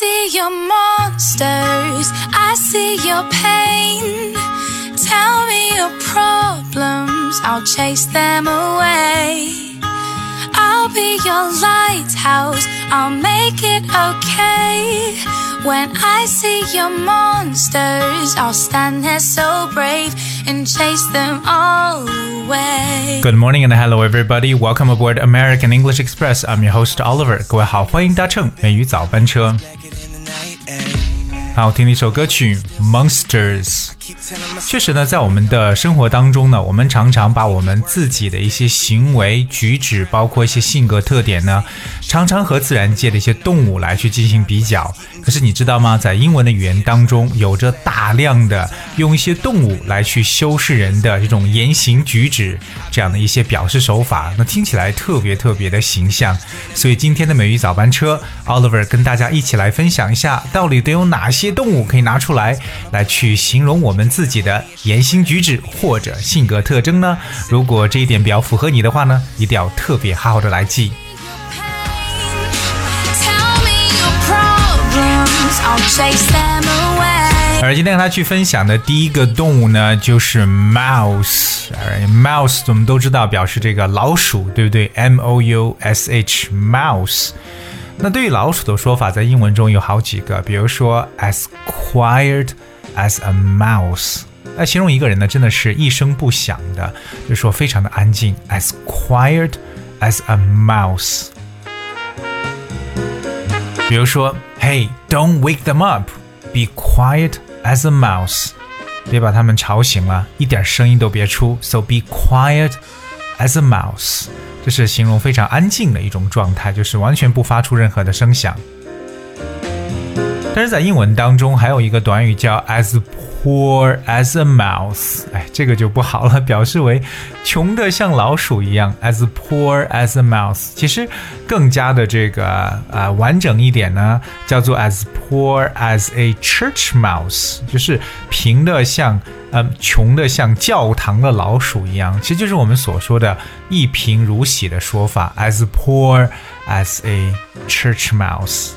see your monsters, I see your pain. Tell me your problems, I'll chase them away. I'll be your lighthouse, I'll make it okay. When I see your monsters, I'll stand there so brave and chase them all away. Good morning and hello everybody. Welcome aboard American English Express. I'm your host Oliver. 各位好，欢迎搭乘美语早班车。好，听了一首歌曲《Monsters》。 确实呢，在我们的生活当中呢，我们常常把我们自己的一些行为举止，包括一些性格特点呢，常常和自然界的一些动物来去进行比较。可是你知道吗？在英文的语言当中，有着大量的用一些动物来去修饰人的这种言行举止这样的一些表示手法，那听起来特别特别的形象。所以今天的美语早班车，Oliver 跟大家一起来分享一下，到底都有哪些动物可以拿出来来去形容我们们自己的言行举止或者性格特征呢？如果这一点比较符合你的话呢，一定要特别好好的来记。而今天和他去分享的第一个动物呢，就是 mouse。mouse 我们都知道表示这个老鼠，对不对？M O U S H，mouse。那对于老鼠的说法，在英文中有好几个，比如说 as quiet as a mouse。那形容一个人呢，真的是一声不响的，就说非常的安静，as quiet as a mouse。比如说，Hey，don't wake them up，be quiet as a mouse，别把他们吵醒了，一点声音都别出，so be quiet as a mouse，这是形容非常安静的一种状态，就是完全不发出任何的声响。 但是在英文当中还有一个短语叫 as poor as a mouse，哎，这个就不好了，表示为穷的像老鼠一样，as poor as a mouse。其实更加的这个呃完整一点呢，叫做 as poor as a church mouse，就是贫的像呃穷的像教堂的老鼠一样，其实就是我们所说的一贫如洗的说法，as poor as a church mouse。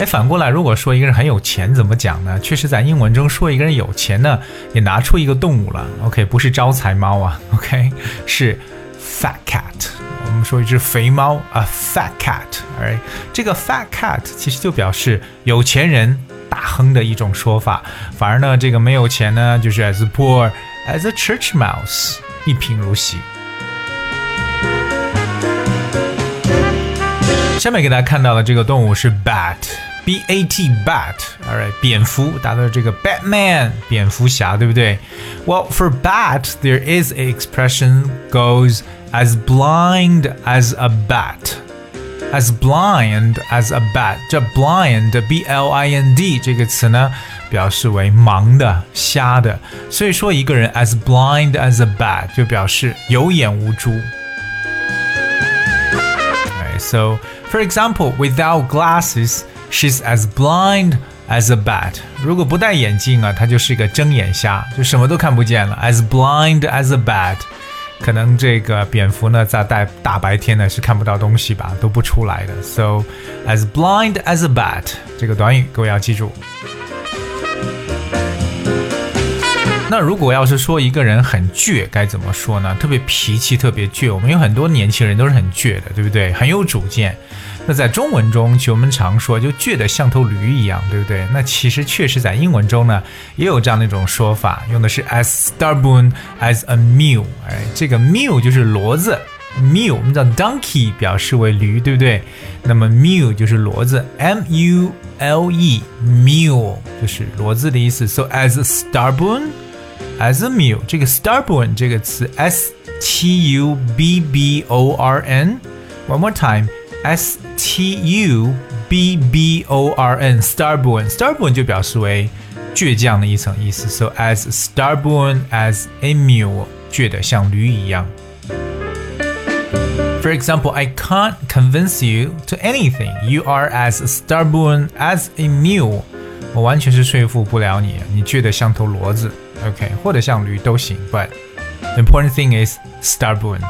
哎，反过来，如果说一个人很有钱，怎么讲呢？确实，在英文中说一个人有钱呢，也拿出一个动物了。OK，不是招财猫啊，OK，是 fat cat。我们说一只肥猫，a，fat cat。哎，这个 fat cat 其实就表示有钱人大亨的一种说法。反而呢，这个没有钱呢，就是 as poor as a church mouse，一贫如洗。下面给大家看到的这个动物是 bat bat，b a t bat，alright，蝙蝠，达到这个 Batman，蝙蝠侠，对不对？Well, for bat, there is a expression goes as blind as a bat. As blind as a bat，这 blind b l i n d 这个词呢，表示为盲的、瞎的。所以说一个人 as blind as a bat 就表示有眼无珠。Alright, so for example, without glasses, She's as blind as a bat. 如果不戴眼镜啊，她就是一个睁眼瞎，就什么都看不见了。As blind as a bat，可能这个蝙蝠呢，在大大白天呢是看不到东西吧，都不出来的。So as blind as a bat 这个短语各位要记住。那如果要是说一个人很倔，该怎么说呢？特别脾气特别倔，我们有很多年轻人都是很倔的，对不对？很有主见。那在中文中，其实我们常说就倔得像头驴一样，对不对？那其实确实在英文中呢，也有这样的一种说法，用的是 as stubborn as a mule。哎，这个 mule 就是骡子，mule 我们知道 donkey 表示为驴，对不对？那么 mule 就是骡子，m u l e mule 就是骡子的意思。So as stubborn as a mule，这个 stubborn 这个词 s t u b b o r n。One more time。S T U B B O R N stubborn stubborn 就表示为倔强的一层意思。So as stubborn as a mule，倔得像驴一样。For example, I can't convince you to anything. You are as stubborn as a mule. 我完全是说服不了你，你倔得像头骡子。OK，或者像驴都行。But the important thing is stubborn.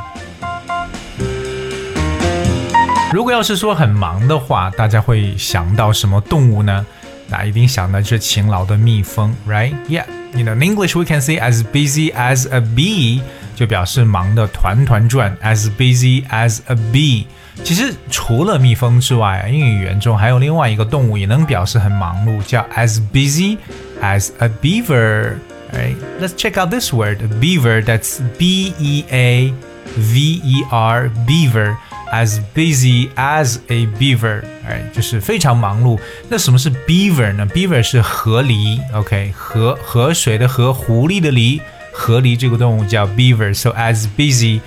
如果要是说很忙的话，大家会想到什么动物呢？那一定想到是勤劳的蜜蜂，right? Yeah, you know in English we can say as busy as a bee，就表示忙得团团转，as busy as a bee。其实除了蜜蜂之外，英语语言中还有另外一个动物也能表示很忙碌，叫 as busy as a beaver。Right? Let's check out this word, beaver. That's B E A V E R, beaver. As busy as a beaver，哎，就是非常忙碌。那什么是 beaver 呢？beaver 是河狸，OK，河河水的河，狐狸的狸，河狸这个动物叫 beaver。So as busy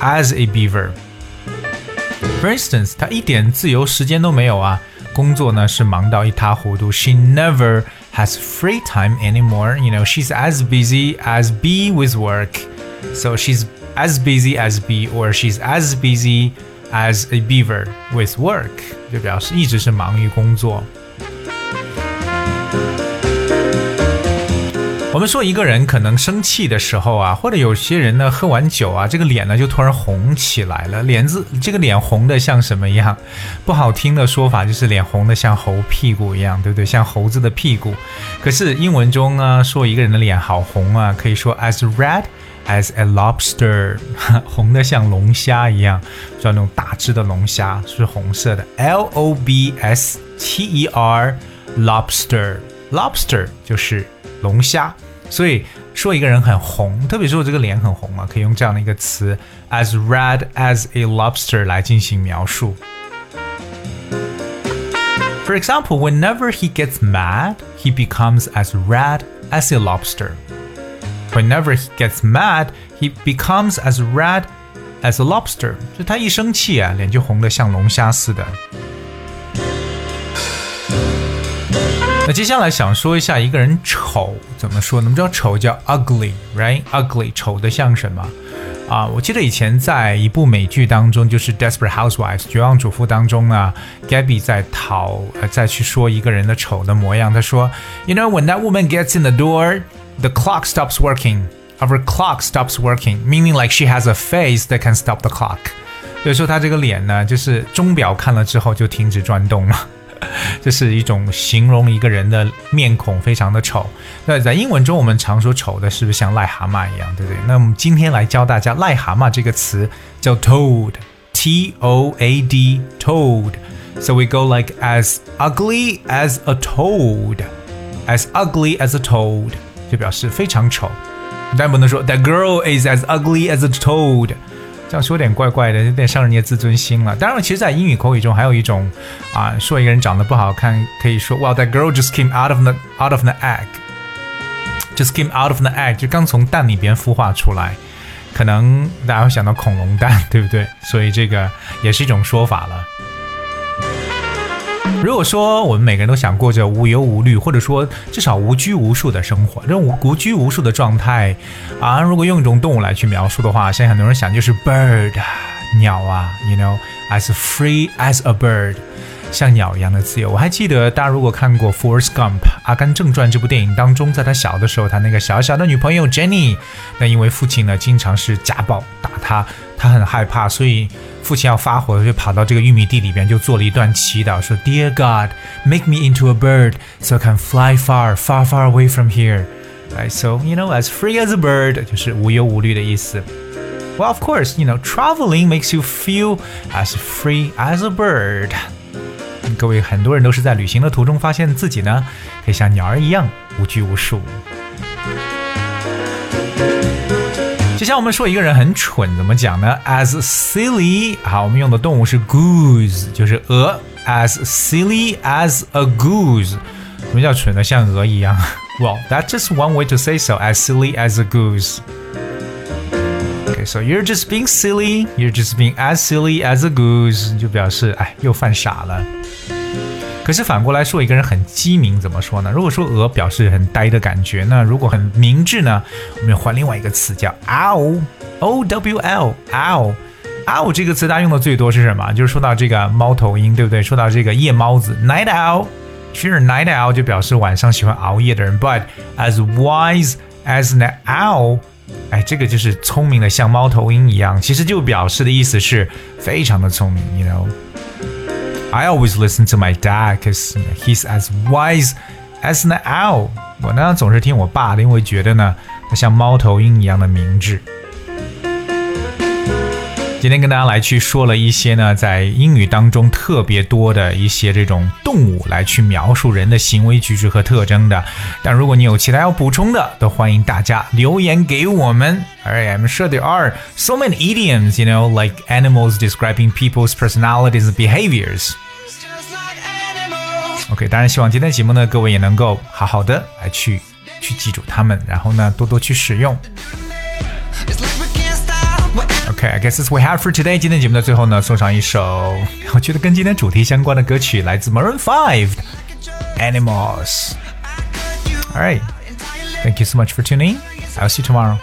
as a beaver。 For instance，他一点自由时间都没有啊，工作呢是忙到一塌糊涂。She never has free time anymore. You know, she's as busy as bee with work. So she's as busy as bee, or she's as busy as a beaver with work，就表示一直是忙于工作。 我们说一个人可能生气的时候啊，或者有些人呢喝完酒啊，这个脸呢就突然红起来了，脸子这个脸红的像什么一样？不好听的说法就是脸红的像猴屁股一样，对不对？像猴子的屁股。可是英文中呢，说一个人的脸好红啊，可以说 as red。as a lobster，红的像龙虾一样，像那种大只的龙虾是红色的，L O B S T E R，lobster，lobster 就是龙虾，所以说一个人很红，特别是说这个脸很红嘛，可以用这样的一个词 as red as a lobster 来进行描述。For example, whenever he gets mad, he becomes as red as a lobster. Whenever he gets mad, he becomes as red as a lobster。就他一生气啊，脸就红得像龙虾似的。 那接下来想说一下一个人丑怎么说？呢？我们知道丑叫 ugly，right？ugly 丑的像什么？啊，我记得以前在一部美剧当中，就是《Desperate Housewives》绝望主妇当中呢，Gabby 在讨呃再去说一个人的丑的模样。他说，You know when that woman gets in the door。the clock stops working. Our clock stops working, meaning like she has a face that can stop the clock. 所以说她这个脸呢，就是钟表看了之后就停止转动了。这是一种形容一个人的面孔非常的丑。那在英文中，我们常说丑的是不是像癞蛤蟆一样，对不对？那我们今天来教大家癞蛤蟆这个词叫 toad，T O A D toad。So we go like as ugly as a toad, as ugly as a toad. 就表示非常丑，但不能说 That girl is as ugly as a toad，这样说有点怪怪的，有点伤人家自尊心了。当然，其实，在英语口语中还有一种啊，说一个人长得不好看，可以说 Well that girl just came out of the out of the egg，just came out of the egg，就刚从蛋里边孵化出来。可能大家会想到恐龙蛋，对不对？所以这个也是一种说法了。如果说我们每个人都想过着无忧无虑，或者说至少无拘无束的生活，这种无拘无束的状态啊，如果用一种动物来去描述的话，现在很多人想就是 bird，鸟啊，you know，as free as a bird。像鸟一样的自由。我还记得，大家如果看过《Forrest Gump》阿甘正传这部电影当中，在他小的时候，他那个小小的女朋友 Jenny，那因为父亲呢经常是家暴打他，他很害怕，所以父亲要发火，就跑到这个玉米地里边，就做了一段祈祷，说：“Dear God, make me into a bird so I can fly far, far, far away from here.” Right, so you know, as free as a bird，就是无忧无虑的意思。Well, of course, you know, traveling makes you feel as free as a bird. 各位，很多人都是在旅行的途中发现自己呢，可以像鸟儿一样无拘无束。就像我们说一个人很蠢，怎么讲呢？As silly，好，我们用的动物是 goose，就是鹅。As silly as a goose，什么叫蠢的像鹅一样？Well, that's just one way to say so. As silly as a goose. So you're just being silly. You're just being as silly as a goose，就表示哎，又犯傻了。可是反过来说，一个人很机敏，怎么说呢？如果说鹅表示很呆的感觉，那如果很明智呢？我们换另外一个词叫 owl，o w l，owl，owl 这个词大家用的最多是什么？就是说到这个猫头鹰，对不对？说到这个夜猫子，night owl，其实 night owl 就表示晚上喜欢熬夜的人，but as wise as an owl，哎，这个就是聪明的像猫头鹰一样，其实就表示的意思是非常的聪明，you know。I always listen to my dad because he's as wise as an owl。我呢总是听我爸的，因为觉得呢他像猫头鹰一样的明智。今天跟大家来去说了一些呢，在英语当中特别多的一些这种动物来去描述人的行为举止和特征的。但如果你有其他要补充的，都欢迎大家留言给我们。Alright, I'm sure there are so many idioms, you know, like animals describing people's personalities and behaviors. OK，当然希望今天节目呢，各位也能够好好的来去去记住它们，然后呢，多多去使用。Okay, I guess that's what we have for today. 今天节目的最后呢，送上一首我觉得跟今天主题相关的歌曲，来自 Maroon Five, Animals. All right, thank you so much for tuning. I'll see you tomorrow.